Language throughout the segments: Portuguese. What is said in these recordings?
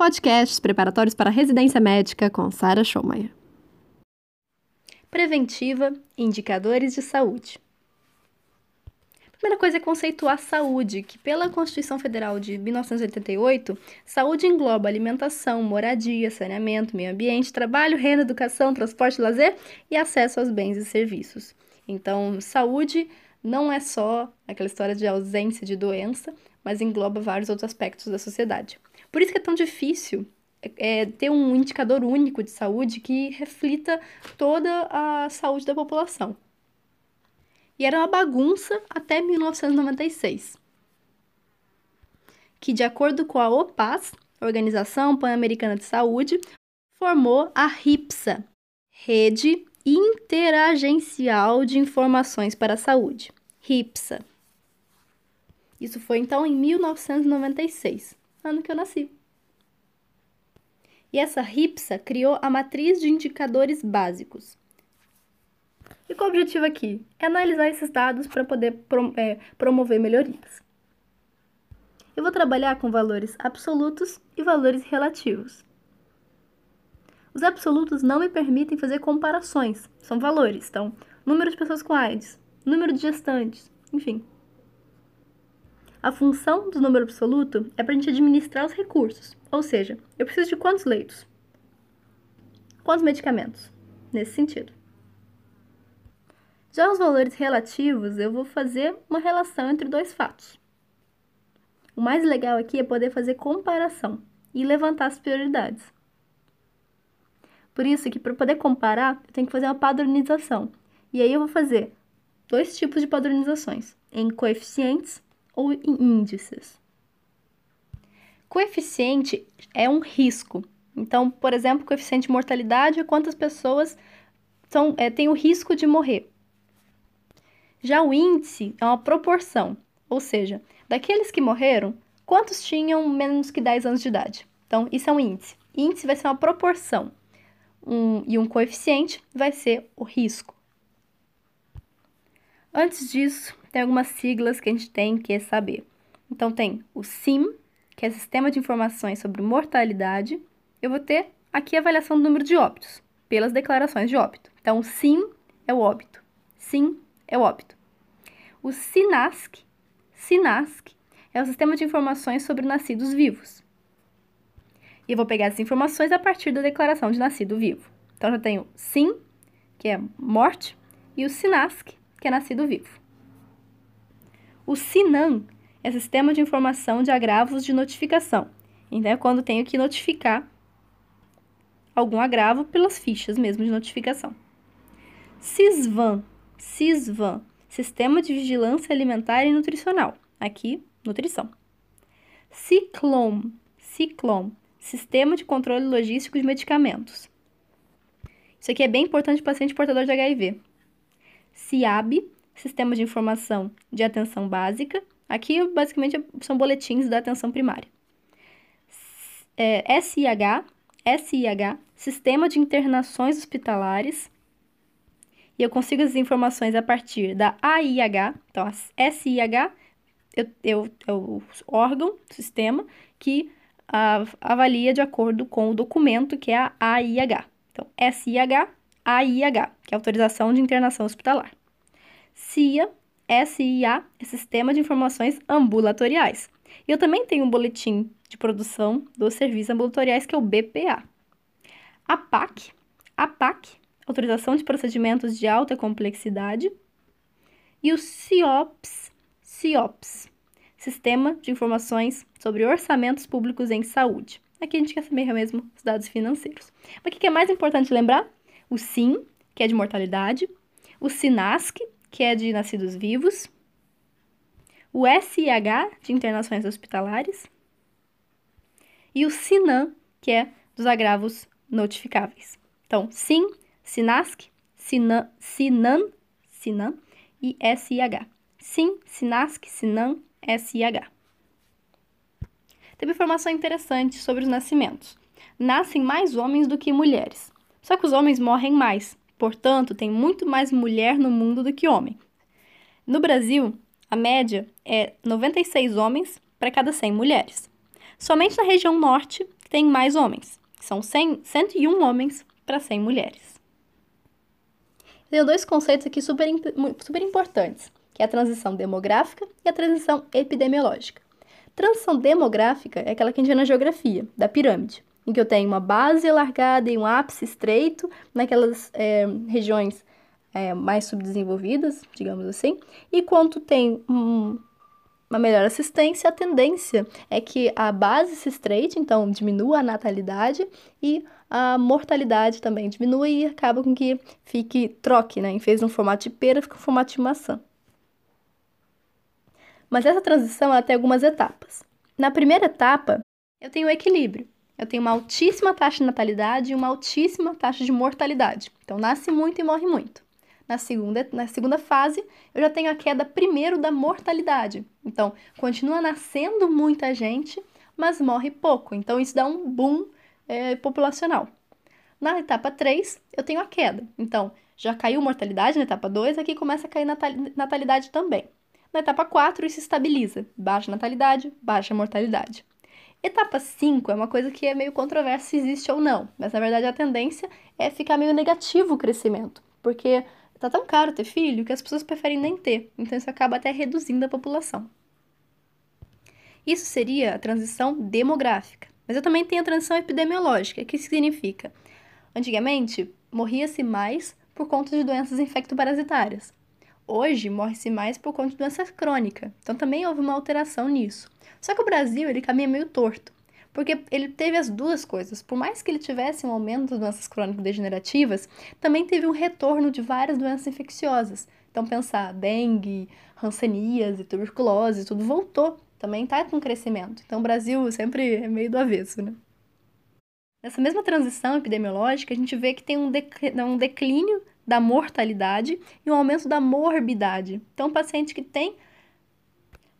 Podcasts preparatórios para residência médica com Sara Schomayer. Preventiva, indicadores de saúde. Primeira coisa é conceituar saúde, que pela Constituição Federal de 1988, saúde engloba alimentação, moradia, saneamento, meio ambiente, trabalho, renda, educação, transporte, lazer e acesso aos bens e serviços. Então, saúde não é só aquela história de ausência de doença, mas engloba vários outros aspectos da sociedade. Por isso que é tão difícil é, ter um indicador único de saúde que reflita toda a saúde da população. E era uma bagunça até 1996, que, de acordo com a OPAS, Organização Pan-Americana de Saúde, formou a RIPSA, Rede Interagencial de Informações para a Saúde, RIPSA. Isso foi então em 1996, ano que eu nasci. E essa RIPSA criou a matriz de indicadores básicos. E qual o objetivo aqui? É analisar esses dados para poder é, promover melhorias. Eu vou trabalhar com valores absolutos e valores relativos. Os absolutos não me permitem fazer comparações, são valores, então, número de pessoas com AIDS, número de gestantes, enfim. A função do número absoluto é para a gente administrar os recursos, ou seja, eu preciso de quantos leitos? Quantos medicamentos? Nesse sentido. Já os valores relativos, eu vou fazer uma relação entre dois fatos. O mais legal aqui é poder fazer comparação e levantar as prioridades. Por isso que para poder comparar, eu tenho que fazer uma padronização. E aí eu vou fazer dois tipos de padronizações, em coeficientes ou em índices. Coeficiente é um risco. Então, por exemplo, coeficiente de mortalidade é quantas pessoas são, é, têm o risco de morrer. Já o índice é uma proporção, ou seja, daqueles que morreram, quantos tinham menos que 10 anos de idade? Então, isso é um índice. Índice vai ser uma proporção. Um, e um coeficiente vai ser o risco. Antes disso, tem algumas siglas que a gente tem que saber. Então, tem o SIM, que é Sistema de Informações sobre Mortalidade. Eu vou ter aqui a avaliação do número de óbitos, pelas declarações de óbito. Então, o SIM é o óbito. SIM é o óbito. O SINASC, SINASC é o Sistema de Informações sobre Nascidos Vivos. E eu vou pegar essas informações a partir da declaração de nascido vivo. Então, já tenho SIM, que é morte, e o SINASC, que é nascido vivo. O SINAM é Sistema de Informação de Agravos de Notificação. Então, é quando tenho que notificar algum agravo pelas fichas mesmo de notificação. CISVAN, CISVAN, Sistema de Vigilância Alimentar e Nutricional. Aqui, nutrição. CICLOM, CICLOM, Sistema de Controle Logístico de Medicamentos. Isso aqui é bem importante para paciente portador de HIV. CIAB, Sistema de Informação de Atenção Básica. Aqui, basicamente, são boletins da atenção primária. É, SIH, SIH, Sistema de Internações Hospitalares. E eu consigo as informações a partir da AIH, então a SIH eu, eu, é o órgão, sistema, que a, avalia de acordo com o documento que é a AIH. Então, SIH, AIH, que é Autorização de Internação Hospitalar. CIA, SIA, Sistema de Informações Ambulatoriais. E eu também tenho um boletim de produção dos serviços ambulatoriais, que é o BPA. A PAC, a PAC, Autorização de Procedimentos de Alta Complexidade. E o CIOPS, CIOPS, Sistema de Informações sobre Orçamentos Públicos em Saúde. Aqui a gente quer saber mesmo os dados financeiros. Mas o que é mais importante lembrar? O SIM, que é de mortalidade, o SINASC, que é de nascidos vivos, o SIH, de internações hospitalares, e o SINAM, que é dos agravos notificáveis. Então, SIM, SINASC, SINAM, SINAM, SINAM e SIH. SIM, SINASC, SINAM, SIH. Uma informação interessante sobre os nascimentos. Nascem mais homens do que mulheres. Só que os homens morrem mais, Portanto, tem muito mais mulher no mundo do que homem. No Brasil, a média é 96 homens para cada 100 mulheres. Somente na região norte tem mais homens. São 100, 101 homens para 100 mulheres. Tenho dois conceitos aqui super, super importantes, que é a transição demográfica e a transição epidemiológica. Transição demográfica é aquela que a gente vê na geografia, da pirâmide, em que eu tenho uma base alargada e um ápice estreito naquelas é, regiões é, mais subdesenvolvidas, digamos assim, e quando tem um, uma melhor assistência, a tendência é que a base se estreite, então diminua a natalidade e a mortalidade também diminua e acaba com que fique troque, né? Em vez de um formato de pera, fica um formato de maçã. Mas essa transição ela tem algumas etapas. Na primeira etapa, eu tenho o equilíbrio. Eu tenho uma altíssima taxa de natalidade e uma altíssima taxa de mortalidade. Então, nasce muito e morre muito. Na segunda, na segunda fase, eu já tenho a queda primeiro da mortalidade. Então, continua nascendo muita gente, mas morre pouco. Então, isso dá um boom é, populacional. Na etapa 3, eu tenho a queda. Então, já caiu mortalidade na etapa 2, aqui começa a cair natalidade também. Na etapa 4, isso estabiliza. Baixa natalidade, baixa mortalidade. Etapa 5 é uma coisa que é meio controversa se existe ou não, mas na verdade a tendência é ficar meio negativo o crescimento, porque Tá tão caro ter filho que as pessoas preferem nem ter, então isso acaba até reduzindo a população. Isso seria a transição demográfica. Mas eu também tenho a transição epidemiológica, que significa, antigamente, morria-se mais por conta de doenças infectoparasitárias. Hoje, morre-se mais por conta de doença crônica. Então também houve uma alteração nisso. Só que o Brasil, ele caminha meio torto. Porque ele teve as duas coisas. Por mais que ele tivesse um aumento das doenças crônicas degenerativas, também teve um retorno de várias doenças infecciosas. Então, pensar dengue, hanseníase, tuberculose, tudo voltou. Também está com crescimento. Então, o Brasil sempre é meio do avesso, né? Nessa mesma transição epidemiológica, a gente vê que tem um, um declínio da mortalidade e um aumento da morbidade. Então, o paciente que tem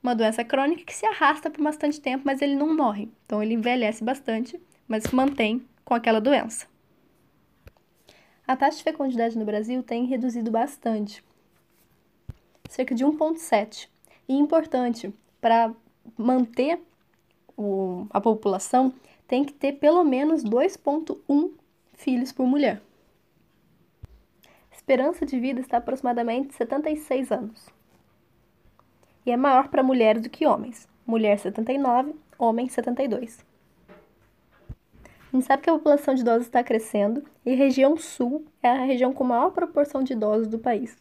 uma doença crônica que se arrasta por bastante tempo, mas ele não morre. Então ele envelhece bastante, mas mantém com aquela doença. A taxa de fecundidade no Brasil tem reduzido bastante, cerca de 1,7. E importante, para manter o, a população, tem que ter pelo menos 2,1 filhos por mulher. A esperança de vida está aproximadamente 76 anos e é maior para mulheres do que homens. Mulher 79, homem 72. A gente sabe que a população de idosos está crescendo e a região sul é a região com maior proporção de idosos do país.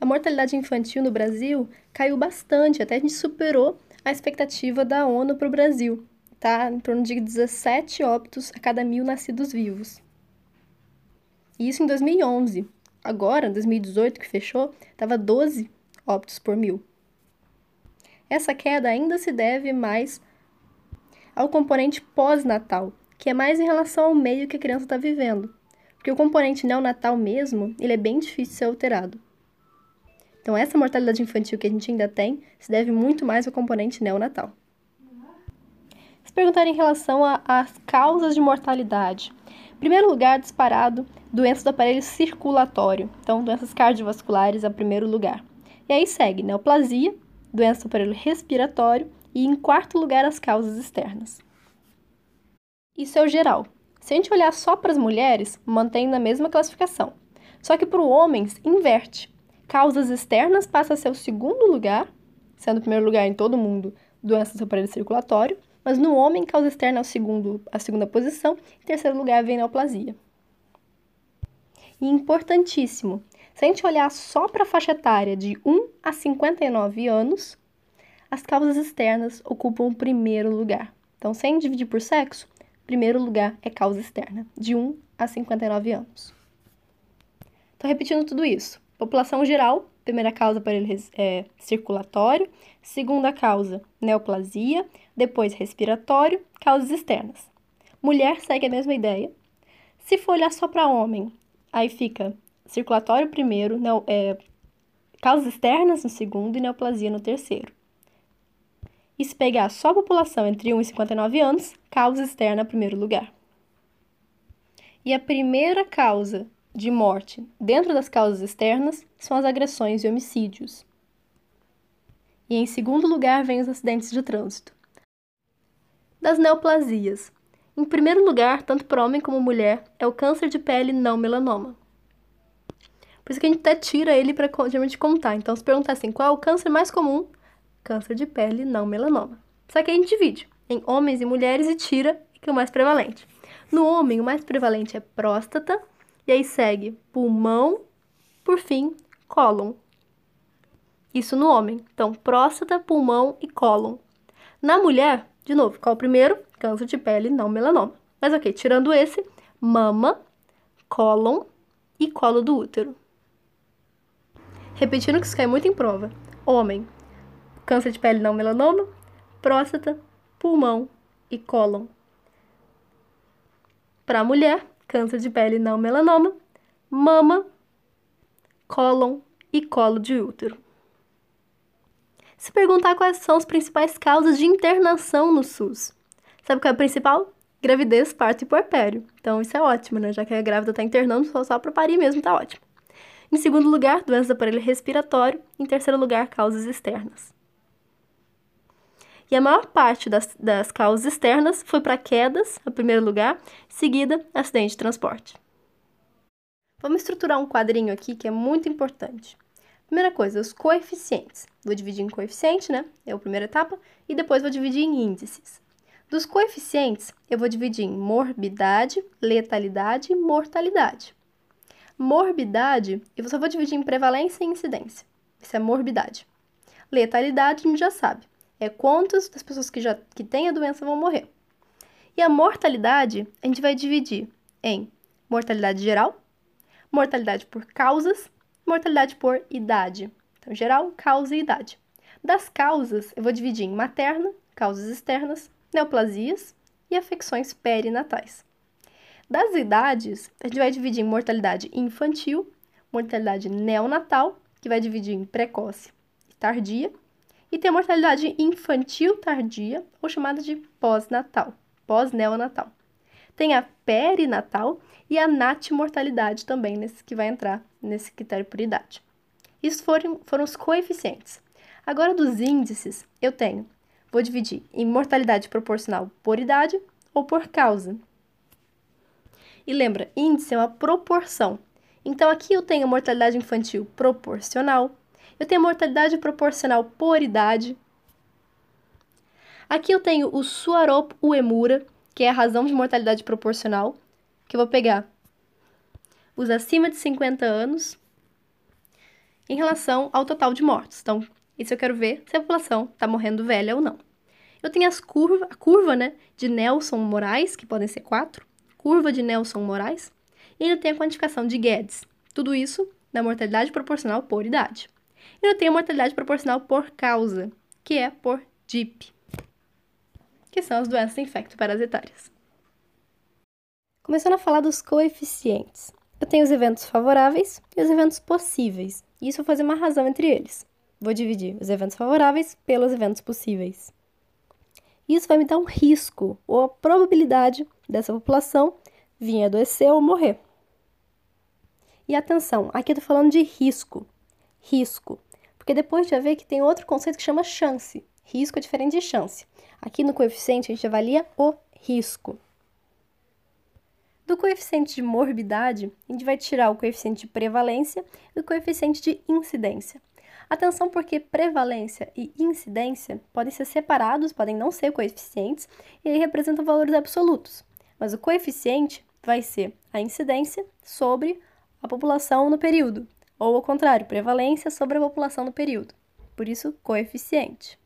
A mortalidade infantil no Brasil caiu bastante, até a gente superou a expectativa da ONU para o Brasil. Está em torno de 17 óbitos a cada mil nascidos vivos. E isso em 2011. Agora, em 2018, que fechou, estava 12 óbitos por mil. Essa queda ainda se deve mais ao componente pós-natal, que é mais em relação ao meio que a criança está vivendo, porque o componente neonatal mesmo, ele é bem difícil de ser alterado. Então, essa mortalidade infantil que a gente ainda tem se deve muito mais ao componente neonatal. Se perguntar em relação às causas de mortalidade, primeiro lugar, disparado, doenças do aparelho circulatório. Então, doenças cardiovasculares é o primeiro lugar. E aí segue neoplasia, doença do aparelho respiratório e, em quarto lugar, as causas externas. Isso é o geral. Se a gente olhar só para as mulheres, mantém na mesma classificação. Só que para os homens, inverte. Causas externas passa a ser o segundo lugar, sendo o primeiro lugar em todo mundo doenças do aparelho circulatório, mas no homem, causa externa é o segundo, a segunda posição, em terceiro lugar vem neoplasia. E importantíssimo, se a gente olhar só para a faixa etária de 1 a 59 anos, as causas externas ocupam o primeiro lugar. Então, sem dividir por sexo, primeiro lugar é causa externa, de 1 a 59 anos. Então, repetindo tudo isso: população geral, primeira causa aparelho é, circulatório, segunda causa neoplasia, depois respiratório, causas externas. Mulher segue a mesma ideia. Se for olhar só para homem, aí fica circulatório primeiro, neo, é, causas externas no segundo e neoplasia no terceiro. E se pegar só a população entre 1 e 59 anos, causa externa primeiro lugar. E a primeira causa de morte dentro das causas externas são as agressões e homicídios. E em segundo lugar vem os acidentes de trânsito. das neoplasias. Em primeiro lugar, tanto para homem como mulher, é o câncer de pele não melanoma. Por isso que a gente até tira ele para geralmente contar. Então, se perguntar assim, qual é o câncer mais comum? Câncer de pele não melanoma. Só que a gente divide em homens e mulheres e tira que é o mais prevalente. No homem, o mais prevalente é próstata, e aí segue pulmão, por fim, cólon. Isso no homem. Então, próstata, pulmão e cólon. Na mulher, de novo, qual o primeiro? Câncer de pele, não melanoma. Mas ok, tirando esse, mama, cólon e colo do útero. Repetindo que isso cai muito em prova. Homem, câncer de pele não melanoma, próstata, pulmão e cólon. Para mulher, câncer de pele não melanoma, mama, cólon e colo de útero. Se perguntar quais são as principais causas de internação no SUS, sabe qual é a principal? Gravidez, parto e puerpério. Então isso é ótimo, né? Já que a grávida está internando, só, só para parir mesmo tá ótimo. Em segundo lugar, doenças do aparelho respiratório. Em terceiro lugar, causas externas. E a maior parte das, das causas externas foi para quedas, em primeiro lugar, seguida, acidente de transporte. Vamos estruturar um quadrinho aqui que é muito importante. Primeira coisa, os coeficientes. Vou dividir em coeficiente, né? É a primeira etapa. E depois vou dividir em índices. Dos coeficientes, eu vou dividir em morbidade, letalidade e mortalidade. Morbidade, eu só vou dividir em prevalência e incidência. Isso é morbidade. Letalidade, a gente já sabe. É quantas das pessoas que já que têm a doença vão morrer. E a mortalidade, a gente vai dividir em mortalidade geral, mortalidade por causas mortalidade por idade. Então, geral, causa e idade. Das causas, eu vou dividir em materna, causas externas, neoplasias e afecções perinatais. Das idades, a gente vai dividir em mortalidade infantil, mortalidade neonatal, que vai dividir em precoce e tardia, e tem a mortalidade infantil tardia, ou chamada de pós-natal, pós-neonatal. Tem a perinatal e a natimortalidade também, nesse que vai entrar nesse critério por idade. Isso foram, foram os coeficientes. Agora, dos índices, eu tenho, vou dividir em mortalidade proporcional por idade ou por causa. E lembra, índice é uma proporção. Então, aqui eu tenho a mortalidade infantil proporcional, eu tenho a mortalidade proporcional por idade. Aqui eu tenho o Suarop Uemura, que é a razão de mortalidade proporcional, que eu vou pegar os acima de 50 anos em relação ao total de mortes. Então, isso eu quero ver se a população está morrendo velha ou não. Eu tenho as curva, a curva né, de Nelson Moraes, que podem ser quatro, curva de Nelson Moraes, e ainda tem a quantificação de Guedes. Tudo isso da mortalidade proporcional por idade. E eu tenho a mortalidade proporcional por causa, que é por DIP, que são as doenças infecto-parasitárias. Começando a falar dos coeficientes. Eu tenho os eventos favoráveis e os eventos possíveis. E isso vou fazer uma razão entre eles. Vou dividir os eventos favoráveis pelos eventos possíveis. Isso vai me dar um risco ou a probabilidade dessa população vir adoecer ou morrer. E atenção, aqui eu tô falando de risco. Risco. Porque depois já vê que tem outro conceito que chama chance. Risco é diferente de chance. Aqui no coeficiente a gente avalia o risco. Do coeficiente de morbidade, a gente vai tirar o coeficiente de prevalência e o coeficiente de incidência. Atenção porque prevalência e incidência podem ser separados, podem não ser coeficientes, e aí representam valores absolutos. Mas o coeficiente vai ser a incidência sobre a população no período, ou ao contrário, prevalência sobre a população no período. Por isso, coeficiente.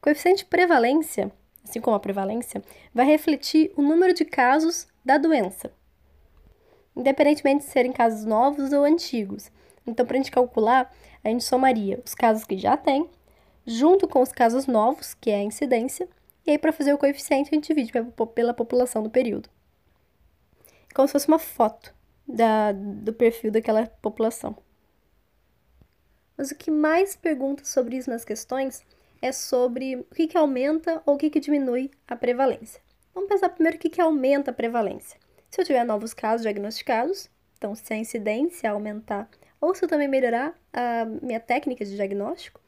Coeficiente prevalência assim como a prevalência, vai refletir o número de casos da doença, independentemente de serem casos novos ou antigos. Então, para a gente calcular, a gente somaria os casos que já tem, junto com os casos novos, que é a incidência, e aí para fazer o coeficiente a gente divide pela população do período. Como se fosse uma foto da, do perfil daquela população. Mas o que mais pergunta sobre isso nas questões é sobre o que, que aumenta ou o que, que diminui a prevalência. Vamos pensar primeiro o que, que aumenta a prevalência. Se eu tiver novos casos diagnosticados, então se a incidência aumentar, ou se eu também melhorar a minha técnica de diagnóstico,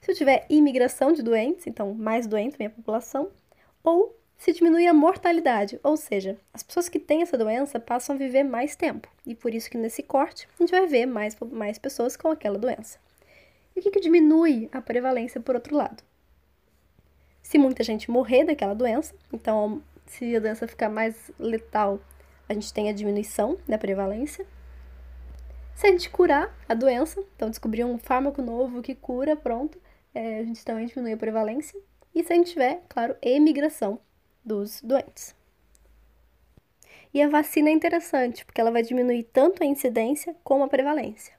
se eu tiver imigração de doentes, então mais doentes minha população, ou se diminui a mortalidade, ou seja, as pessoas que têm essa doença passam a viver mais tempo. E por isso que nesse corte a gente vai ver mais, mais pessoas com aquela doença. E o que, que diminui a prevalência por outro lado? Se muita gente morrer daquela doença, então se a doença ficar mais letal, a gente tem a diminuição da prevalência. Se a gente curar a doença, então descobrir um fármaco novo que cura, pronto, é, a gente também diminui a prevalência. E se a gente tiver, claro, emigração dos doentes. E a vacina é interessante, porque ela vai diminuir tanto a incidência como a prevalência.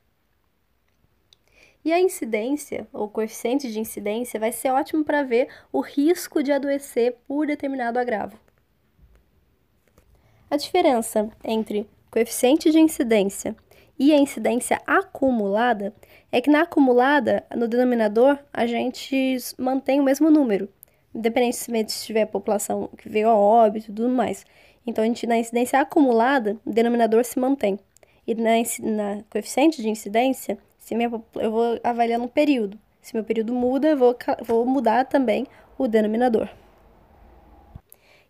E a incidência, ou coeficiente de incidência, vai ser ótimo para ver o risco de adoecer por determinado agravo. A diferença entre coeficiente de incidência e a incidência acumulada é que na acumulada, no denominador, a gente mantém o mesmo número, independentemente se tiver população que veio a óbito e tudo mais. Então, a gente, na incidência acumulada, o denominador se mantém. E na, na coeficiente de incidência, se minha, eu vou avaliar um período. Se meu período muda, eu vou, vou mudar também o denominador.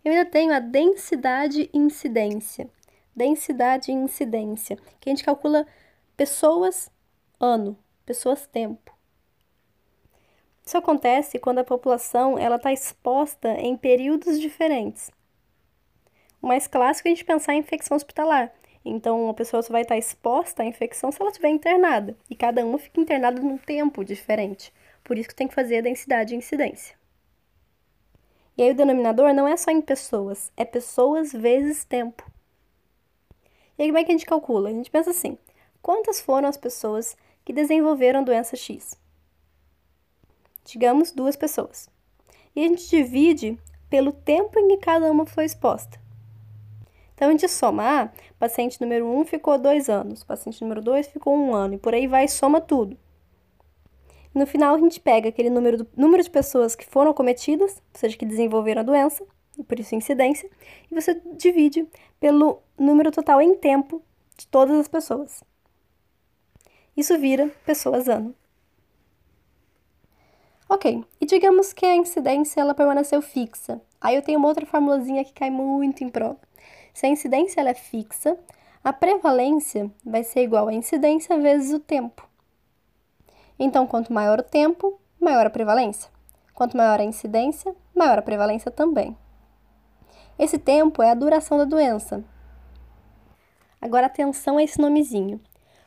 Eu ainda tenho a densidade incidência. Densidade incidência, que a gente calcula pessoas ano, pessoas tempo. Isso acontece quando a população ela está exposta em períodos diferentes. O mais clássico é a gente pensar em infecção hospitalar. Então, a pessoa só vai estar exposta à infecção se ela estiver internada. E cada uma fica internada num tempo diferente. Por isso que tem que fazer a densidade de incidência. E aí o denominador não é só em pessoas, é pessoas vezes tempo. E como é que a gente calcula? A gente pensa assim, quantas foram as pessoas que desenvolveram doença X? digamos duas pessoas. E a gente divide pelo tempo em que cada uma foi exposta. Então, a gente soma, ah, paciente número 1 um ficou dois anos, paciente número 2 ficou um ano, e por aí vai, soma tudo. no final, a gente pega aquele número, do, número de pessoas que foram cometidas, ou seja, que desenvolveram a doença, e por isso incidência, e você divide pelo número total em tempo de todas as pessoas. Isso vira pessoas ano. Ok, e digamos que a incidência ela permaneceu fixa. Aí eu tenho uma outra formulazinha que cai muito em prova. Se a incidência ela é fixa, a prevalência vai ser igual a incidência vezes o tempo. Então, quanto maior o tempo, maior a prevalência. Quanto maior a incidência, maior a prevalência também. Esse tempo é a duração da doença. Agora, atenção a esse nomezinho.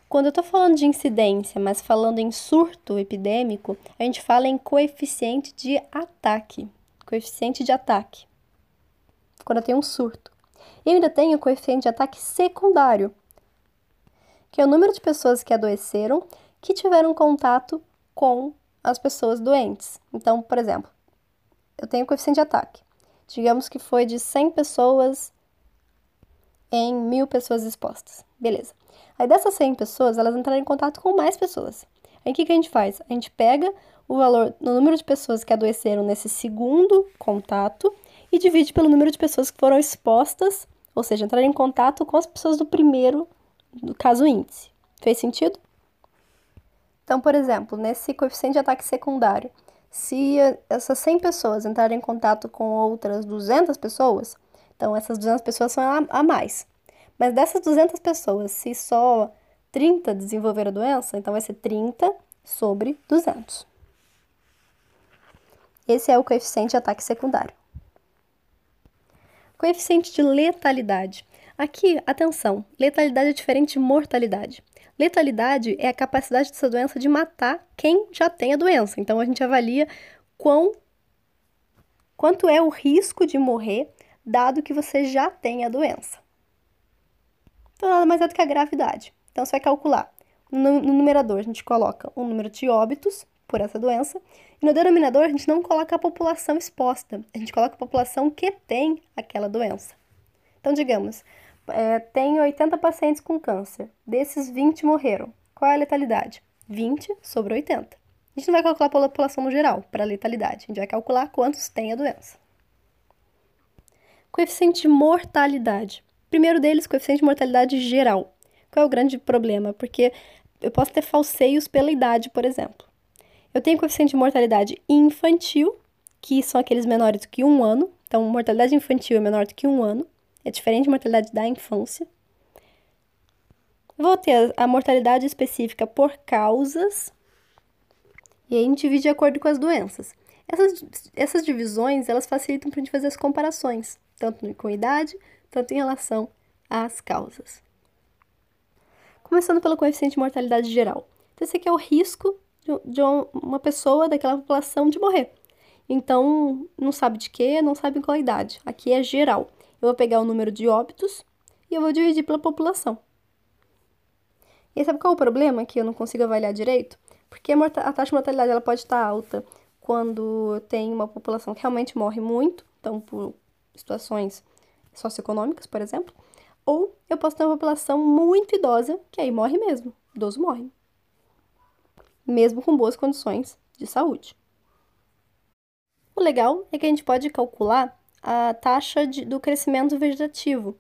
Quando eu estou falando de incidência, mas falando em surto epidêmico, a gente fala em coeficiente de ataque. Coeficiente de ataque. Quando eu tenho um surto. E ainda tenho o coeficiente de ataque secundário, que é o número de pessoas que adoeceram que tiveram contato com as pessoas doentes. Então, por exemplo, eu tenho o coeficiente de ataque. Digamos que foi de 100 pessoas em mil pessoas expostas. Beleza. Aí dessas 100 pessoas, elas entraram em contato com mais pessoas. Aí o que, que a gente faz? A gente pega o valor, no número de pessoas que adoeceram nesse segundo contato e divide pelo número de pessoas que foram expostas, ou seja, entraram em contato com as pessoas do primeiro, do caso índice. Fez sentido? Então, por exemplo, nesse coeficiente de ataque secundário, se essas 100 pessoas entrarem em contato com outras 200 pessoas, então essas 200 pessoas são a, mais. Mas dessas 200 pessoas, se só 30 desenvolveram a doença, então vai ser 30 sobre 200. Esse é o coeficiente de ataque secundário. Coeficiente de letalidade. Aqui, atenção, letalidade é diferente de mortalidade. Letalidade é a capacidade dessa doença de matar quem já tem a doença. Então a gente avalia quão, quanto é o risco de morrer dado que você já tem a doença. Então, nada mais é do que a gravidade. Então, você vai calcular. No, numerador, a gente coloca o número de óbitos por essa doença. E no denominador, a gente não coloca a população exposta. A gente coloca a população que tem aquela doença. Então, digamos, é, tem 80 pacientes com câncer. Desses, 20 morreram. Qual é a letalidade? 20 sobre 80. A gente não vai calcular a população no geral, para a letalidade. A gente vai calcular quantos tem a doença. Coeficiente de mortalidade. Primeiro deles, coeficiente de mortalidade geral. Qual é o grande problema? Porque eu posso ter falseios pela idade, por exemplo. Eu tenho coeficiente de mortalidade infantil, que são aqueles menores do que um ano. Então, mortalidade infantil é menor do que um ano. É diferente da mortalidade da infância. Vou ter a mortalidade específica por causas. E aí a gente divide de acordo com as doenças. Essas, essas divisões, elas facilitam para a gente fazer as comparações, tanto com idade, tanto em relação às causas. Começando pelo coeficiente de mortalidade geral. Então, esse aqui é o risco de uma pessoa daquela população de morrer. Então, não sabe de quê, não sabe qual idade. Aqui é geral. Eu vou pegar o número de óbitos e eu vou dividir pela população. E sabe qual é o problema que eu não consigo avaliar direito? Porque a, taxa de mortalidade ela pode estar alta quando tem uma população que realmente morre muito, então por situações socioeconômicas, por exemplo, ou eu posso ter uma população muito idosa, que aí morre mesmo, idoso morre. Mesmo com boas condições de saúde. O legal é que a gente pode calcular a taxa de, do crescimento vegetativo,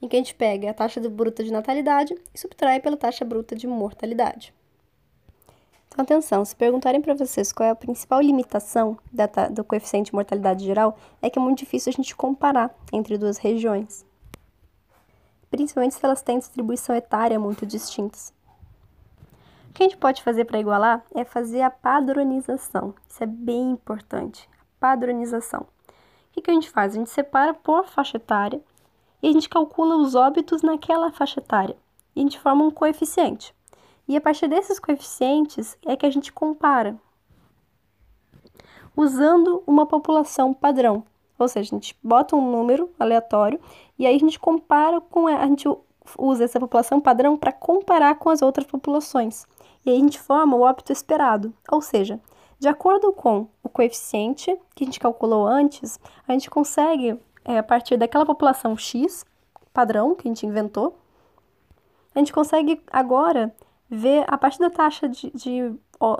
em que a gente pega a taxa bruta de natalidade e subtrai pela taxa bruta de mortalidade. Então, atenção, se perguntarem para vocês qual é a principal limitação da, do coeficiente de mortalidade geral, é que é muito difícil a gente comparar entre duas regiões. Principalmente se elas têm distribuição etária muito distintas. O que a gente pode fazer para igualar é fazer a padronização. Isso é bem importante. padronização. O que, que a gente faz? A gente separa por faixa etária e a gente calcula os óbitos naquela faixa etária. E a gente forma um coeficiente. E a partir desses coeficientes é que a gente compara. Usando uma população padrão. Ou seja, a gente bota um número aleatório e aí a gente compara com a, gente usa essa população padrão para comparar com as outras populações. E aí a gente forma o óbito esperado. Ou seja, de acordo com o coeficiente que a gente calculou antes, a gente consegue, é, a partir daquela população X, padrão que a gente inventou, a gente consegue agora ver a partir da taxa de, de,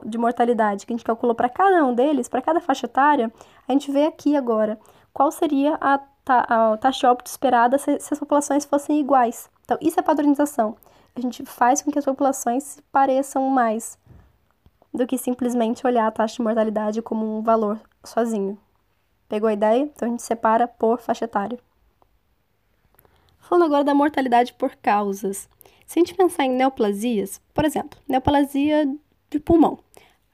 de mortalidade que a gente calculou para cada um deles, para cada faixa etária, a gente vê aqui agora qual seria a, a taxa de óbito esperada se, se as populações fossem iguais. Então, isso é padronização. A gente faz com que as populações se pareçam mais do que simplesmente olhar a taxa de mortalidade como um valor sozinho. Pegou a ideia? Então a gente separa por faixa etária. Falando agora da mortalidade por causas. Se a gente pensar em neoplasias, por exemplo, neoplasia de pulmão,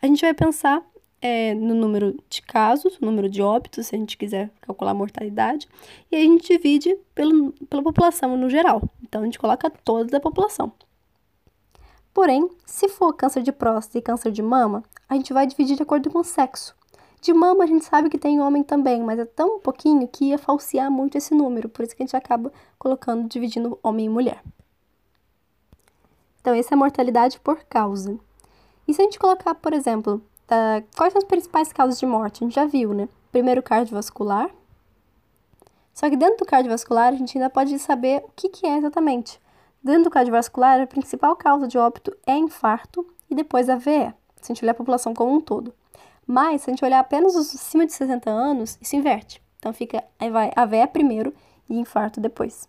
a gente vai pensar é, no número de casos, o número de óbitos, se a gente quiser calcular a mortalidade, e a gente divide pelo, pela população no geral. Então a gente coloca toda a população. Porém, se for câncer de próstata e câncer de mama, a gente vai dividir de acordo com o sexo. De mama a gente sabe que tem homem também, mas é tão pouquinho que ia falsear muito esse número, por isso que a gente acaba colocando, dividindo homem e mulher. Então, essa é a mortalidade por causa. E se a gente colocar, por exemplo, da... quais são as principais causas de morte? A gente já viu, né? Primeiro, cardiovascular. Só que dentro do cardiovascular, a gente ainda pode saber o que, que é exatamente. Dentro do cardiovascular, a principal causa de óbito é infarto e depois a VE, se a gente olhar a população como um todo. Mas, se a gente olhar apenas os acima de 60 anos, isso inverte. Então, fica, aí vai a VE primeiro e infarto depois.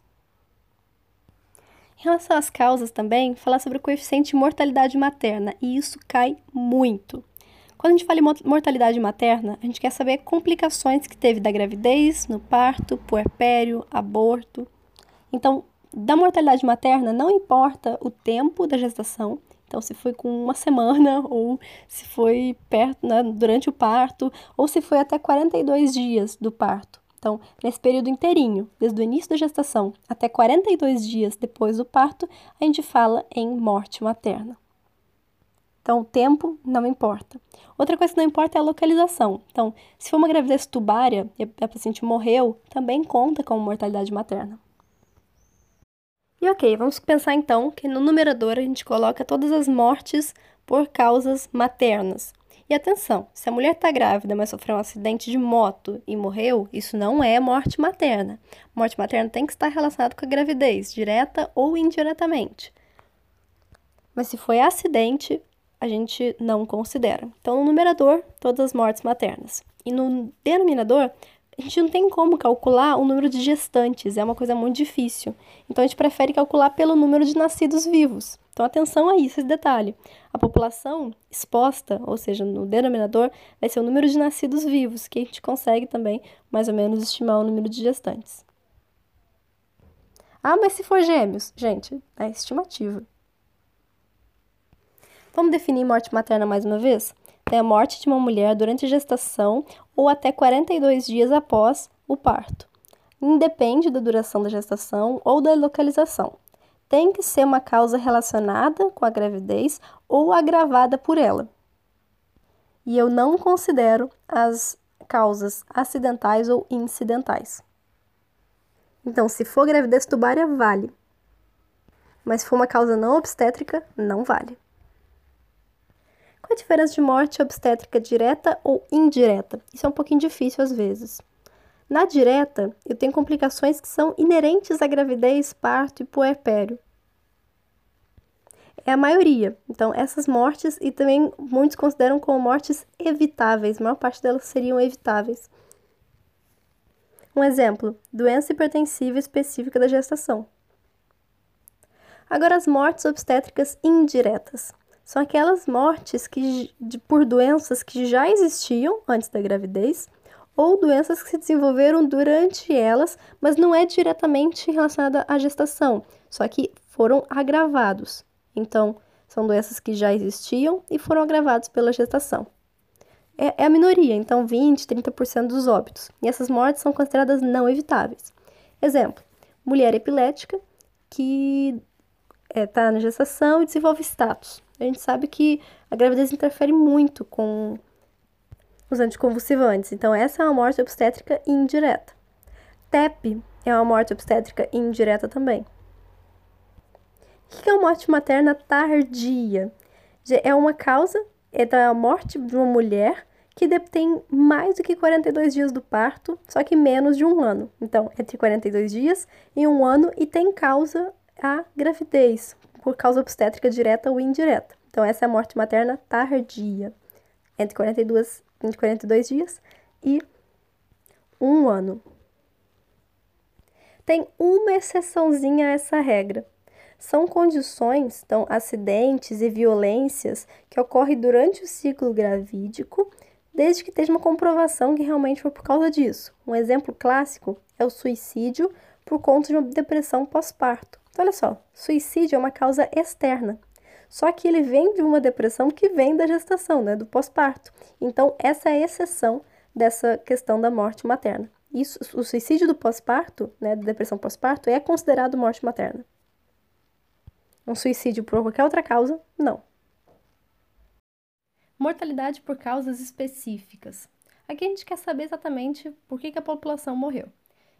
Em relação às causas também, falar sobre o coeficiente de mortalidade materna, e isso cai muito. Quando a gente fala em mortalidade materna, a gente quer saber complicações que teve da gravidez, no parto, puerpério, aborto. Então, da mortalidade materna, não importa o tempo da gestação, então se foi com uma semana, ou se foi perto, né, durante o parto, ou se foi até 42 dias do parto. Então, nesse período inteirinho, desde o início da gestação até 42 dias depois do parto, a gente fala em morte materna. Então, o tempo não importa. Outra coisa que não importa é a localização. Então, se for uma gravidez tubária e a paciente morreu, também conta como mortalidade materna. E ok, vamos pensar então que no numerador a gente coloca todas as mortes por causas maternas. E atenção, se a mulher está grávida, mas sofreu um acidente de moto e morreu, isso não é morte materna. Morte materna tem que estar relacionada com a gravidez, direta ou indiretamente. Mas se foi acidente, a gente não considera. Então, no numerador, todas as mortes maternas. E no denominador, a gente não tem como calcular o número de gestantes, é uma coisa muito difícil. Então a gente prefere calcular pelo número de nascidos vivos. Então atenção a isso, esse detalhe. A população exposta, ou seja, no denominador, vai ser o número de nascidos vivos, que a gente consegue também mais ou menos estimar o número de gestantes. Ah, mas se for gêmeos? Gente, é estimativa. Vamos definir morte materna mais uma vez? Tem a morte de uma mulher durante a gestação ou até 42 dias após o parto. Independe da duração da gestação ou da localização. Tem que ser uma causa relacionada com a gravidez ou agravada por ela. E eu não considero as causas acidentais ou incidentais. Então, se for gravidez tubária, vale. Mas se for uma causa não obstétrica, não vale. Qual a diferença de morte obstétrica direta ou indireta? Isso é um pouquinho difícil às vezes. Na direta, eu tenho complicações que são inerentes à gravidez, parto e puerpério. É a maioria. Então, essas mortes, e também muitos consideram como mortes evitáveis, a maior parte delas seriam evitáveis. Um exemplo: doença hipertensiva específica da gestação. Agora, as mortes obstétricas indiretas são aquelas mortes que, de, por doenças que já existiam antes da gravidez ou doenças que se desenvolveram durante elas, mas não é diretamente relacionada à gestação, só que foram agravados. Então, são doenças que já existiam e foram agravados pela gestação. É, é a minoria, então 20, 30% dos óbitos. E essas mortes são consideradas não evitáveis. Exemplo: mulher epilética que está é, tá na gestação e desenvolve status. A gente sabe que a gravidez interfere muito com os anticonvulsivantes. Então, essa é uma morte obstétrica indireta. TEP é uma morte obstétrica indireta também. O que é uma morte materna tardia? É uma causa é da morte de uma mulher que tem mais do que 42 dias do parto, só que menos de um ano. Então, entre 42 dias e um ano e tem causa a gravidez, por causa obstétrica direta ou indireta. Então, essa é a morte materna tardia, entre 42, entre 42 dias e um ano. Tem uma exceçãozinha a essa regra. São condições, então, acidentes e violências que ocorrem durante o ciclo gravídico, desde que esteja uma comprovação que realmente foi por causa disso. Um exemplo clássico é o suicídio por conta de uma depressão pós-parto. Então, olha só, suicídio é uma causa externa. Só que ele vem de uma depressão que vem da gestação, né, do pós-parto. Então, essa é a exceção dessa questão da morte materna. Isso, o suicídio do pós-parto, né, da depressão pós-parto, é considerado morte materna. Um suicídio por qualquer outra causa, não. Mortalidade por causas específicas. Aqui a gente quer saber exatamente por que, que a população morreu.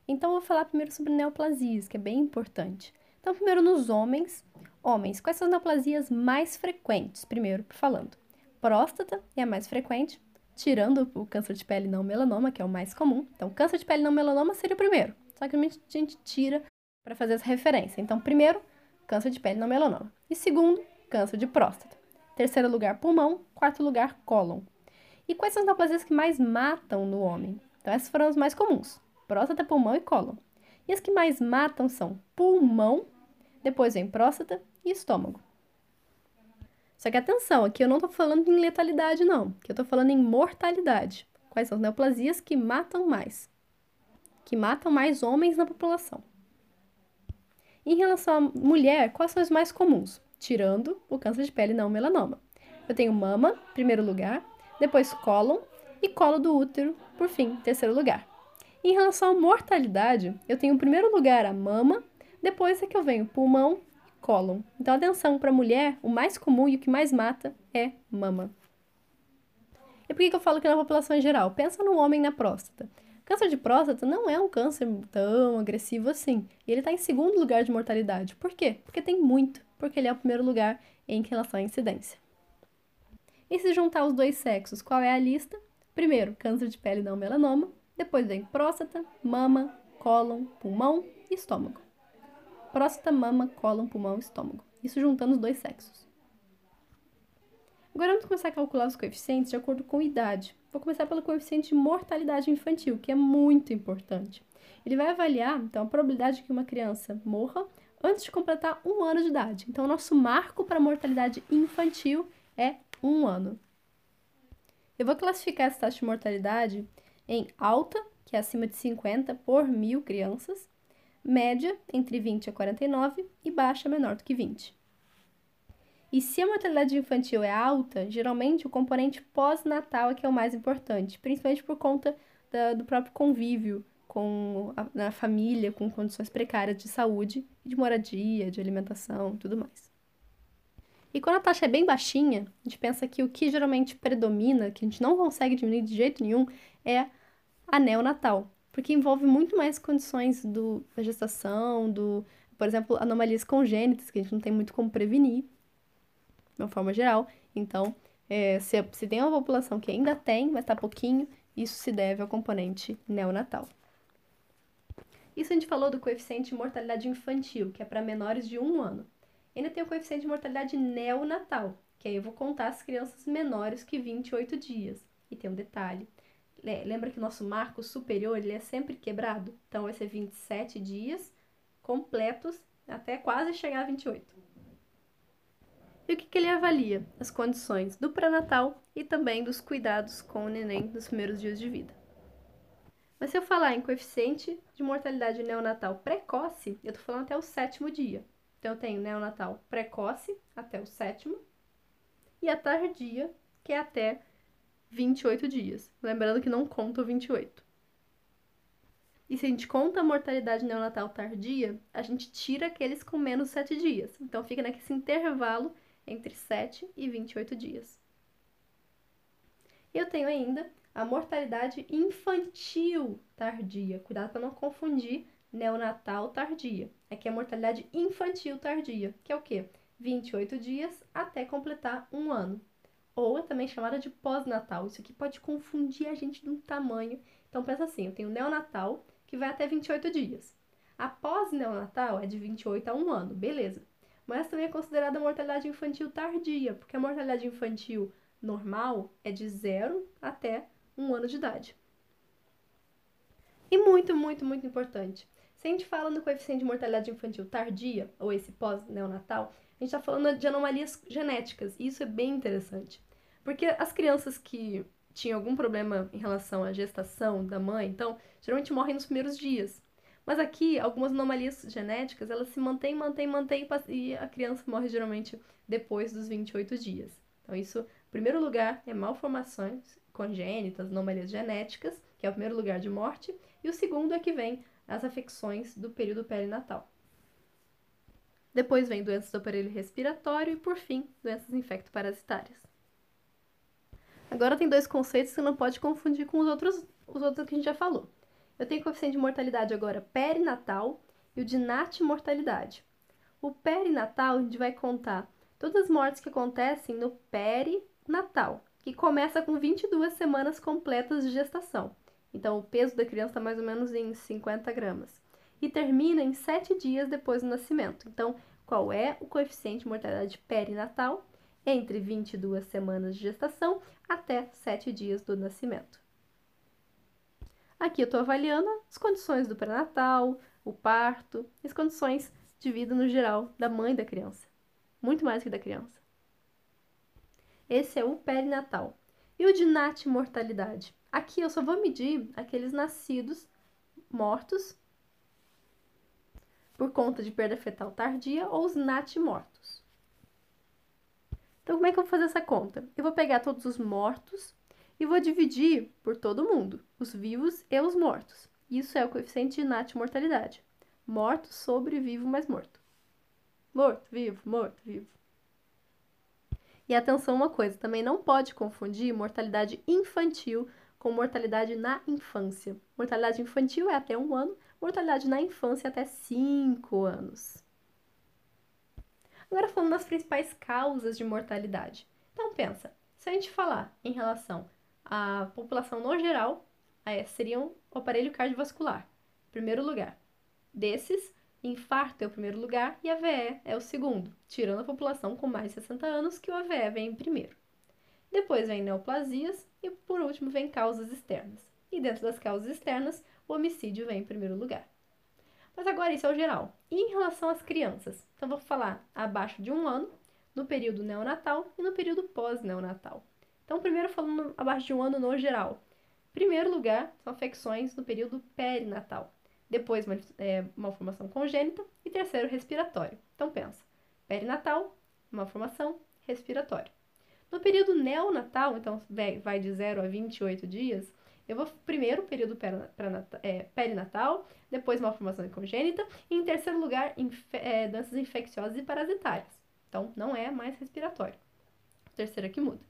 Então, eu vou falar primeiro sobre neoplasias, que é bem importante. Então, primeiro nos homens. Homens, quais são as neoplasias mais frequentes? Primeiro, falando. Próstata é a mais frequente, tirando o câncer de pele não melanoma, que é o mais comum. Então, câncer de pele não melanoma seria o primeiro. Só que a gente tira para fazer essa referência. Então, primeiro, câncer de pele não melanoma. E segundo, câncer de próstata. Terceiro lugar, pulmão. Quarto lugar, cólon. E quais são as neoplasias que mais matam no homem? Então, essas foram as mais comuns: próstata, pulmão e cólon. E as que mais matam são pulmão, depois vem próstata e estômago. Só que atenção, aqui eu não estou falando em letalidade, não. Aqui eu estou falando em mortalidade. Quais são as neoplasias que matam mais? Que matam mais homens na população. Em relação à mulher, quais são os mais comuns? Tirando o câncer de pele não melanoma. Eu tenho mama, primeiro lugar, depois cólon e colo do útero, por fim, terceiro lugar. Em relação à mortalidade, eu tenho em primeiro lugar a mama, depois é que eu venho pulmão e cólon. Então, atenção, para a mulher, o mais comum e o que mais mata é mama. E por que, que eu falo que na população em geral? Pensa no homem na próstata. Câncer de próstata não é um câncer tão agressivo assim. E ele está em segundo lugar de mortalidade. Por quê? Porque tem muito. Porque ele é o primeiro lugar em relação à incidência. E se juntar os dois sexos, qual é a lista? Primeiro, câncer de pele não melanoma. Depois vem próstata, mama, cólon, pulmão e estômago próstata, mama, cólon, pulmão estômago. Isso juntando os dois sexos. Agora vamos começar a calcular os coeficientes de acordo com idade. vou começar pelo coeficiente de mortalidade infantil, que é muito importante. Ele vai avaliar, então, a probabilidade de que uma criança morra antes de completar um ano de idade. Então, o nosso marco para mortalidade infantil é um ano. Eu vou classificar essa taxa de mortalidade em alta, que é acima de 50 por mil crianças, média, entre 20 a 49, e baixa, menor do que 20. E se a mortalidade infantil é alta, geralmente o componente pós-natal é que é o mais importante, principalmente por conta da, do próprio convívio com a, na família, com condições precárias de saúde, de moradia, de alimentação tudo mais. E quando a taxa é bem baixinha, a gente pensa que o que geralmente predomina, que a gente não consegue diminuir de jeito nenhum, é a neonatal, porque envolve muito mais condições do, da gestação, do, por exemplo, anomalias congênitas, que a gente não tem muito como prevenir, de uma forma geral. Então, é, se, se tem uma população que ainda tem, mas está pouquinho, isso se deve ao componente neonatal. Isso a gente falou do coeficiente de mortalidade infantil, que é para menores de um ano. Ainda tem o coeficiente de mortalidade neonatal, que aí eu vou contar as crianças menores que 28 dias. E tem um detalhe. Lembra que o nosso marco superior ele é sempre quebrado? Então vai ser 27 dias completos até quase chegar a 28. E o que, que ele avalia? As condições do pré-natal e também dos cuidados com o neném nos primeiros dias de vida. Mas se eu falar em coeficiente de mortalidade neonatal precoce, eu estou falando até o sétimo dia. Então, eu tenho neonatal precoce até o sétimo e a tardia, que é até 28 dias. Lembrando que não conta o 28. E se a gente conta a mortalidade neonatal tardia, a gente tira aqueles com menos 7 dias. Então, fica nesse intervalo entre 7 e 28 dias. Eu tenho ainda a mortalidade infantil tardia. Cuidado para não confundir neonatal tardia. Aqui é a mortalidade infantil tardia, que é o quê? 28 dias até completar um ano. Ou é também chamada de pós-natal. Isso aqui pode confundir a gente de um tamanho. Então pensa assim, eu tenho neonatal, que vai até 28 dias. A pós-neonatal é de 28 a 1 ano, beleza mas também é considerada mortalidade infantil tardia, porque a mortalidade infantil normal é de 0 até 1 ano de idade. E muito, muito, muito importante. Se a gente fala no coeficiente de mortalidade infantil tardia, ou esse pós-neonatal, a gente está falando de anomalias genéticas, e isso é bem interessante. Porque as crianças que tinham algum problema em relação à gestação da mãe, então, geralmente morrem nos primeiros dias. Mas aqui, algumas anomalias genéticas, elas se mantêm, mantêm, mantêm e a criança morre geralmente depois dos 28 dias. Então, isso, em primeiro lugar, é malformações congênitas, anomalias genéticas, que é o primeiro lugar de morte, e o segundo é que vem as afecções do período perinatal. Depois vem doenças do aparelho respiratório e, por fim, doenças infectoparasitárias. Agora tem dois conceitos que não pode confundir com os outros, os outros que a gente já falou. Eu tenho coeficiente de mortalidade agora perinatal e o de natimortalidade. O perinatal, a gente vai contar todas as mortes que acontecem no perinatal, que começa com 22 semanas completas de gestação. Então, o peso da criança está mais ou menos em 50 gramas. E termina em 7 dias depois do nascimento. Então, qual é o coeficiente de mortalidade perinatal? Entre 22 semanas de gestação até 7 dias do nascimento. Aqui eu estou avaliando as condições do pré-natal, o parto, as condições de vida no geral da mãe da criança. Muito mais que da criança. Esse é o perinatal. E o de natimortalidade? Aqui eu só vou medir aqueles nascidos mortos por conta de perda fetal tardia ou os natimortos. Então, como é que eu vou fazer essa conta? Eu vou pegar todos os mortos e vou dividir por todo mundo, os vivos e os mortos. Isso é o coeficiente de natimortalidade. Morto sobre vivo mais morto. Morto, vivo, morto, vivo. E atenção uma coisa, também não pode confundir mortalidade infantil com mortalidade na infância. Mortalidade infantil é até um ano, mortalidade na infância é até cinco anos. Agora falando das principais causas de mortalidade. Então pensa, se a gente falar em relação a população no geral é, seriam o aparelho cardiovascular, primeiro lugar. Desses, infarto é o primeiro lugar e AVE é o segundo, tirando a população com mais de 60 anos, que o AVE vem em primeiro. Depois vem neoplasias e por último vem causas externas. E dentro das causas externas, o homicídio vem em primeiro lugar. Mas agora isso é o geral. E em relação às crianças? Então vou falar abaixo de um ano, no período neonatal e no período pós-neonatal. Então, primeiro falando abaixo de um ano no geral. Primeiro lugar são afecções no período perinatal. Depois, é, malformação congênita. E terceiro, respiratório. Então, pensa: perinatal, malformação, respiratório. No período neonatal, então vai de 0 a 28 dias, eu vou primeiro período é, perinatal, depois malformação congênita e em terceiro lugar é, doenças infecciosas e parasitárias. Então não é mais respiratório. terceiro que muda.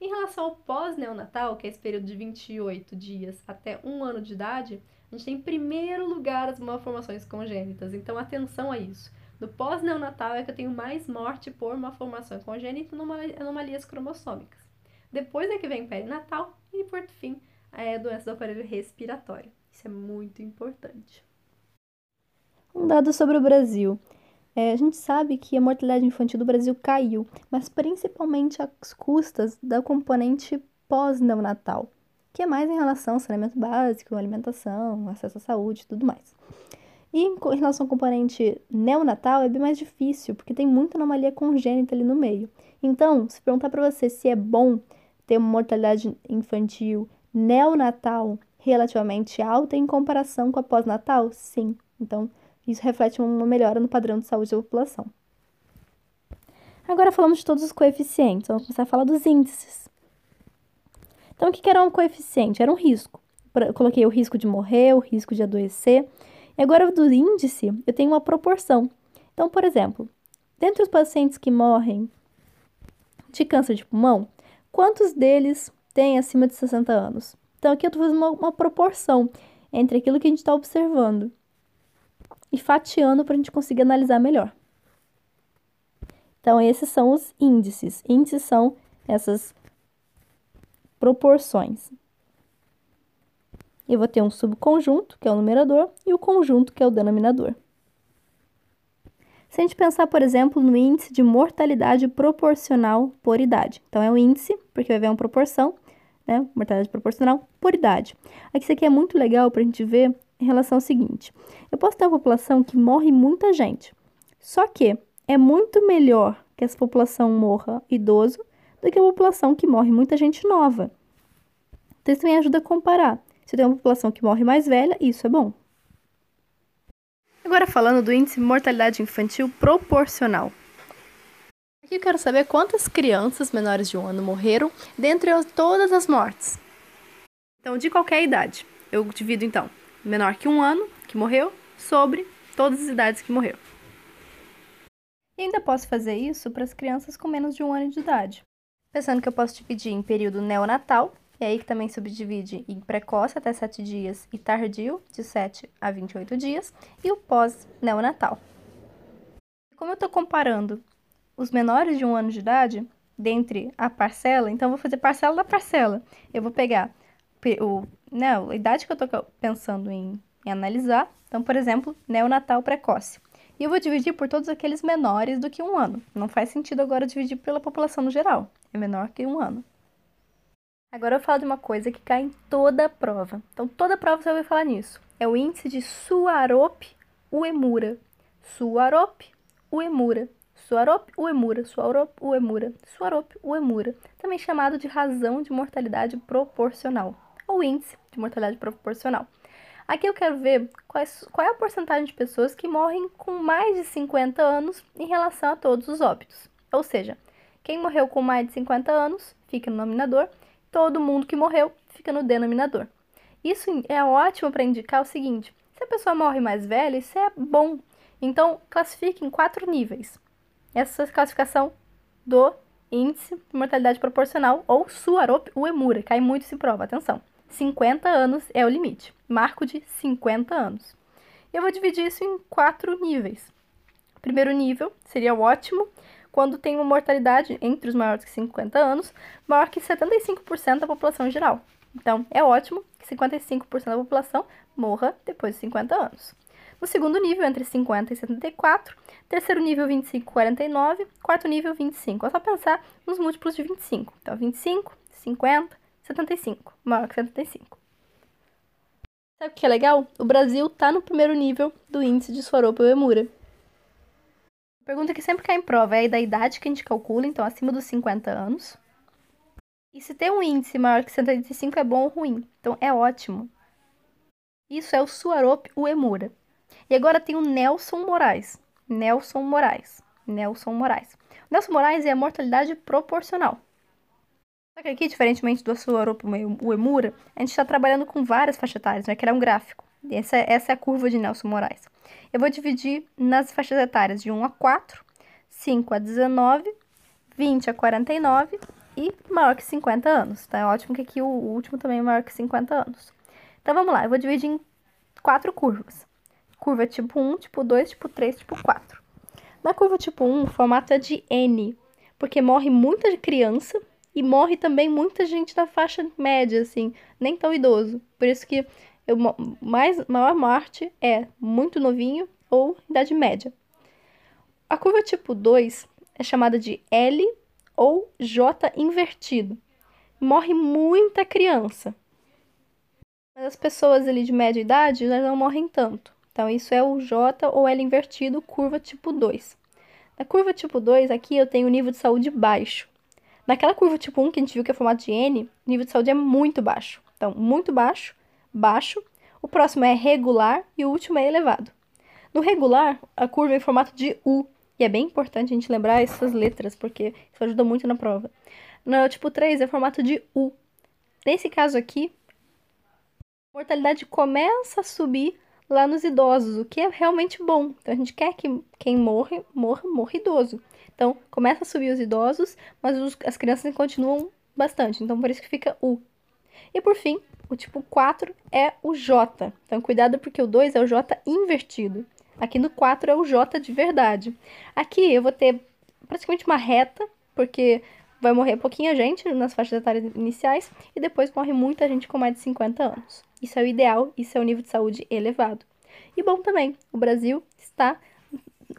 Em relação ao pós-neonatal, que é esse período de 28 dias até um ano de idade, a gente tem em primeiro lugar as malformações congênitas. Então atenção a isso. No pós-neonatal é que eu tenho mais morte por malformação congênita e anomalias cromossômicas. Depois é que vem perinatal e, por fim, é doença do aparelho respiratório. Isso é muito importante. Um dado sobre o Brasil. É, a gente sabe que a mortalidade infantil do Brasil caiu, mas principalmente às custas da componente pós-neonatal, que é mais em relação ao saneamento básico, alimentação, acesso à saúde e tudo mais. E em relação ao componente neonatal é bem mais difícil, porque tem muita anomalia congênita ali no meio. Então, se perguntar para você se é bom ter uma mortalidade infantil neonatal relativamente alta em comparação com a pós-natal? Sim. Então, isso reflete uma melhora no padrão de saúde da população. Agora falamos de todos os coeficientes. Vamos começar a falar dos índices. Então, o que era um coeficiente? Era um risco. Eu coloquei o risco de morrer, o risco de adoecer. E agora, do índice, eu tenho uma proporção. Então, por exemplo, dentre os pacientes que morrem de câncer de pulmão, quantos deles tem acima de 60 anos. Então, aqui eu estou fazendo uma, uma, proporção entre aquilo que a gente está observando e fatiando para a gente conseguir analisar melhor. Então, esses são os índices. Índices são essas proporções. Eu vou ter um subconjunto, que é o numerador, e o conjunto, que é o denominador. Se a gente pensar, por exemplo, no índice de mortalidade proporcional por idade. Então, é o índice, porque vai haver uma proporção, né? Mortalidade proporcional por idade. Aqui, isso aqui é muito legal para a gente ver em relação ao seguinte: eu posso ter uma população que morre muita gente, só que é muito melhor que essa população morra idoso do que a população que morre muita gente nova. Então, isso também ajuda a comparar. Se eu tenho uma população que morre mais velha, isso é bom. Agora falando do índice de mortalidade infantil proporcional. Aqui eu quero saber quantas crianças menores de um ano morreram dentre todas as mortes. Então, de qualquer idade. Eu divido, então, menor que um ano, que morreu, sobre todas as idades que morreu. E ainda posso fazer isso para as crianças com menos de um ano de idade. Pensando que eu posso dividir em período neonatal, e aí que também subdivide em precoce até 7 dias e tardio, de 7 a 28 dias, e o pós-neonatal. Como eu estou comparando os menores de um ano de idade, dentre a parcela, então eu vou fazer parcela da parcela. Eu vou pegar o, né, a idade que eu estou pensando em, em analisar. Então, por exemplo, neonatal precoce. E eu vou dividir por todos aqueles menores do que um ano. Não faz sentido agora dividir pela população no geral. É menor que um ano. Agora eu falo de uma coisa que cai em toda a prova. Então, toda prova você vai falar nisso. É o índice de Suarop-Uemura. Suarop-Uemura. Suarop Uemura, Suarop Uemura, Suarop Uemura, também chamado de razão de mortalidade proporcional, ou índice de mortalidade proporcional. Aqui eu quero ver quais, qual é a porcentagem de pessoas que morrem com mais de 50 anos em relação a todos os óbitos. Ou seja, quem morreu com mais de 50 anos fica no nominador, todo mundo que morreu fica no denominador. Isso é ótimo para indicar o seguinte: se a pessoa morre mais velha, isso é bom. Então, classifique em quatro níveis essa classificação do índice de mortalidade proporcional ou Suarop Uemura. Cai muito se prova, atenção. 50 anos é o limite. Marco de 50 anos. Eu vou dividir isso em quatro níveis. O primeiro nível seria o ótimo, quando tem uma mortalidade entre os maiores que 50 anos, maior que 75% da população geral. Então, é ótimo que 55% da população morra depois de 50 anos. O segundo nível entre 50 e 74, terceiro nível 25 e 49, quarto nível 25. É só pensar nos múltiplos de 25. Então, 25, 50, 75, maior que 75. Sabe o que é legal? O Brasil está no primeiro nível do índice de Swarupa-Uemura. Pergunta que sempre cai em prova é a da idade que a gente calcula, então acima dos 50 anos. E se tem um índice maior que 75 é bom ou ruim? Então é ótimo. Isso é o Suarop Uemura. E agora tem o Nelson Moraes. Nelson Moraes. Nelson Moraes. O Nelson Moraes é a mortalidade proporcional. Só que aqui, diferentemente do Suarop Uemura, a gente está trabalhando com várias faixas etárias, vai criar um gráfico. Essa, essa é a curva de Nelson Moraes. Eu vou dividir nas faixas etárias de 1 a 4, 5 a 19, 20 a 49 e maior que 50 anos. Tá? É ótimo que aqui o último também é maior que 50 anos. Então vamos lá, eu vou dividir em quatro curvas. Curva tipo 1, tipo 2, tipo 3, tipo 4. Na curva tipo 1, o formato é de N, porque morre muita criança e morre também muita gente da faixa média, assim, nem tão idoso. Por isso que eu, mais, maior morte é muito novinho ou idade média. A curva tipo 2 é chamada de L ou J invertido. Morre muita criança. Mas as pessoas ali de média idade já não morrem tanto. Então, isso é o J ou L invertido, curva tipo 2. Na curva tipo 2, aqui eu tenho o nível de saúde baixo. Naquela curva tipo 1, que a gente viu que é formato de N, o nível de saúde é muito baixo. Então, muito baixo baixo, o próximo é regular e o último é elevado. No regular, a curva é em formato de U, e é bem importante a gente lembrar essas letras, porque isso ajuda muito na prova. No tipo 3 é formato de U. Nesse caso aqui, a mortalidade começa a subir lá nos idosos, o que é realmente bom. Então a gente quer que quem morre, morra, morra idoso. Então começa a subir os idosos, mas os, as crianças continuam bastante. Então por isso que fica U. E por fim, o tipo 4 é o J. Então, cuidado porque o 2 é o J invertido. Aqui no 4 é o J de verdade. Aqui eu vou ter praticamente uma reta, porque vai morrer pouquinha gente nas faixas etárias iniciais e depois morre muita gente com mais de 50 anos. Isso é o ideal, isso é o nível de saúde elevado. E bom também, o Brasil está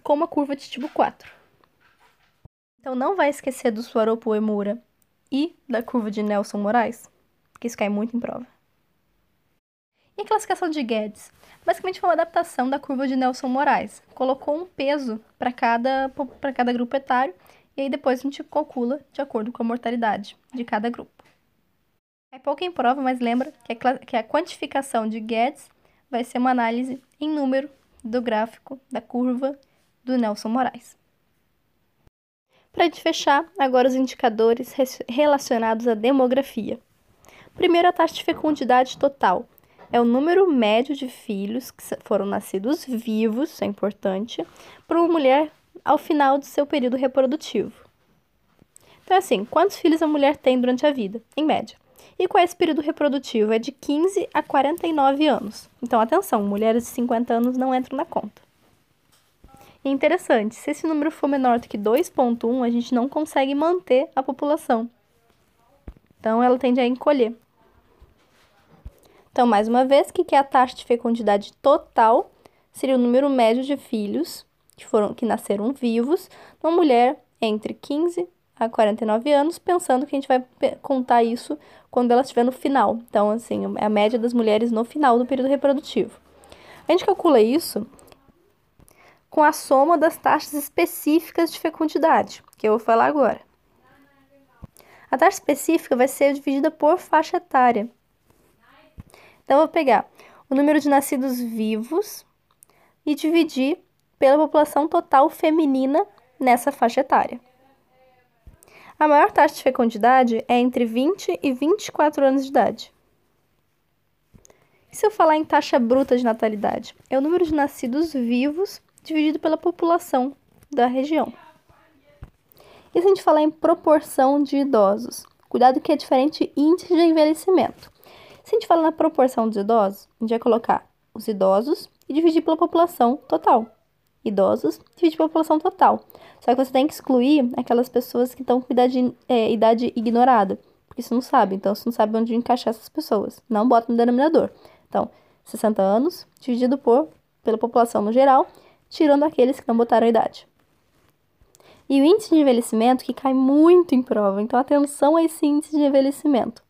com uma curva de tipo 4. Então não vai esquecer do Suaropo Emura e da curva de Nelson Moraes, porque isso cai muito em prova. E a classificação de Guedes? Basicamente foi uma adaptação da curva de Nelson Moraes. Colocou um peso para cada, cada grupo etário e aí depois a gente calcula de acordo com a mortalidade de cada grupo. É pouco em prova, mas lembra que a, quantificação de Guedes vai ser uma análise em número do gráfico da curva do Nelson Moraes. Para gente fechar, agora os indicadores relacionados à demografia. Primeiro, a taxa de fecundidade total é o número médio de filhos que foram nascidos vivos, isso é importante, para uma mulher ao final do seu período reprodutivo. Então, assim, quantos filhos a mulher tem durante a vida, em média? E qual é esse período reprodutivo? É de 15 a 49 anos. Então, atenção, mulheres de 50 anos não entram na conta. E interessante, se esse número for menor do que 2,1, a gente não consegue manter a população. Então, ela tende a encolher. Então, mais uma vez, o que é a taxa de fecundidade total? Seria o número médio de filhos que, foram, que nasceram vivos numa mulher entre 15 a 49 anos, pensando que a gente vai contar isso quando ela estiver no final. Então, assim, é a média das mulheres no final do período reprodutivo. A gente calcula isso com a soma das taxas específicas de fecundidade, que eu vou falar agora. A taxa específica vai ser dividida por faixa etária. Então, eu vou pegar o número de nascidos vivos e dividir pela população total feminina nessa faixa etária. A maior taxa de fecundidade é entre 20 e 24 anos de idade. E se eu falar em taxa bruta de natalidade? É o número de nascidos vivos dividido pela população da região. E se a gente falar em proporção de idosos? Cuidado que é diferente índice de envelhecimento. Se a gente fala na proporção dos idosos, a gente vai colocar os idosos e dividir pela população total. Idosos dividir pela população total. Só que você tem que excluir aquelas pessoas que estão com idade, é, idade ignorada. Porque você não sabe. Então, você não sabe onde encaixar essas pessoas. Não bota no denominador. Então, 60 anos dividido por pela população no geral, tirando aqueles que não botaram a idade. E o índice de envelhecimento que cai muito em prova, então atenção a esse índice de envelhecimento.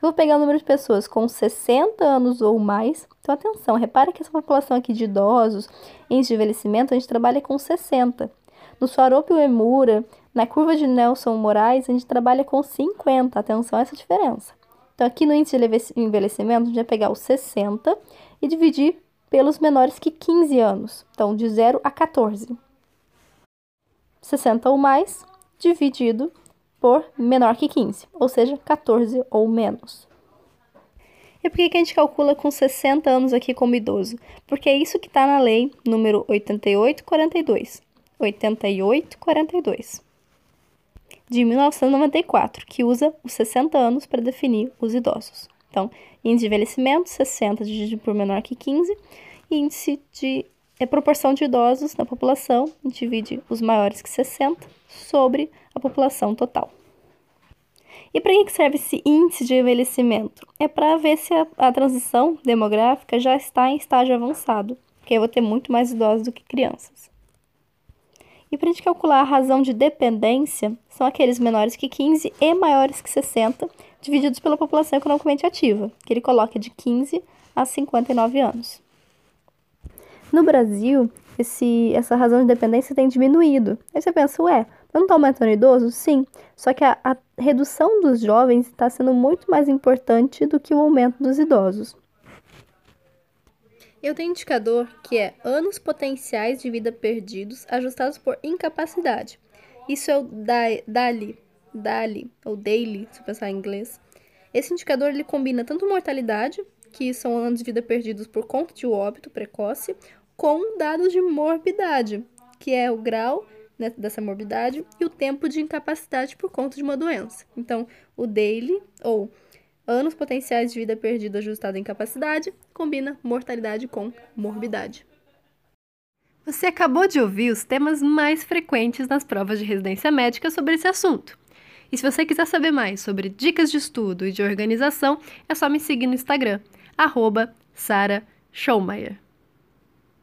Eu vou pegar o número de pessoas com 60 anos ou mais. Então, atenção, repare que essa população aqui de idosos, índice de envelhecimento, a gente trabalha com 60. No Swarope Emura, na curva de Nelson Moraes, a gente trabalha com 50. Atenção a essa diferença. Então, aqui no índice de envelhecimento, a gente vai pegar os 60 e dividir pelos menores que 15 anos. Então, de 0 a 14. 60 ou mais dividido por menor que 15, ou seja, 14 ou menos. E por que, que a gente calcula com 60 anos aqui como idoso? Porque é isso que está na lei número 8842. 8842 de 1994, que usa os 60 anos para definir os idosos. Então, índice de envelhecimento, 60 dividido por menor que 15, índice de é proporção de idosos na população, divide os maiores que 60 sobre a população total. E para que serve esse índice de envelhecimento? É para ver se a, a, transição demográfica já está em estágio avançado, porque eu vou ter muito mais idosos do que crianças. E para a gente calcular a razão de dependência, são aqueles menores que 15 e maiores que 60, divididos pela população economicamente ativa, que ele coloca de 15 a 59 anos. No Brasil, esse, essa razão de dependência tem diminuído. Aí você pensa, ué, não está aumentando idoso? Sim, só que a, a redução dos jovens está sendo muito mais importante do que o aumento dos idosos. Eu tenho um indicador que é anos potenciais de vida perdidos ajustados por incapacidade. Isso é o DALI, DALI ou DAILY, se pensar em inglês. Esse indicador ele combina tanto mortalidade, que são anos de vida perdidos por conta de óbito precoce, com dados de morbidade, que é o grau né, dessa morbidade e o tempo de incapacidade por conta de uma doença. Então, o daily ou anos potenciais de vida perdido ajustado em incapacidade combina mortalidade com morbidade. Você acabou de ouvir os temas mais frequentes nas provas de residência médica sobre esse assunto. E se você quiser saber mais sobre dicas de estudo e de organização, é só me seguir no Instagram, arroba Sara.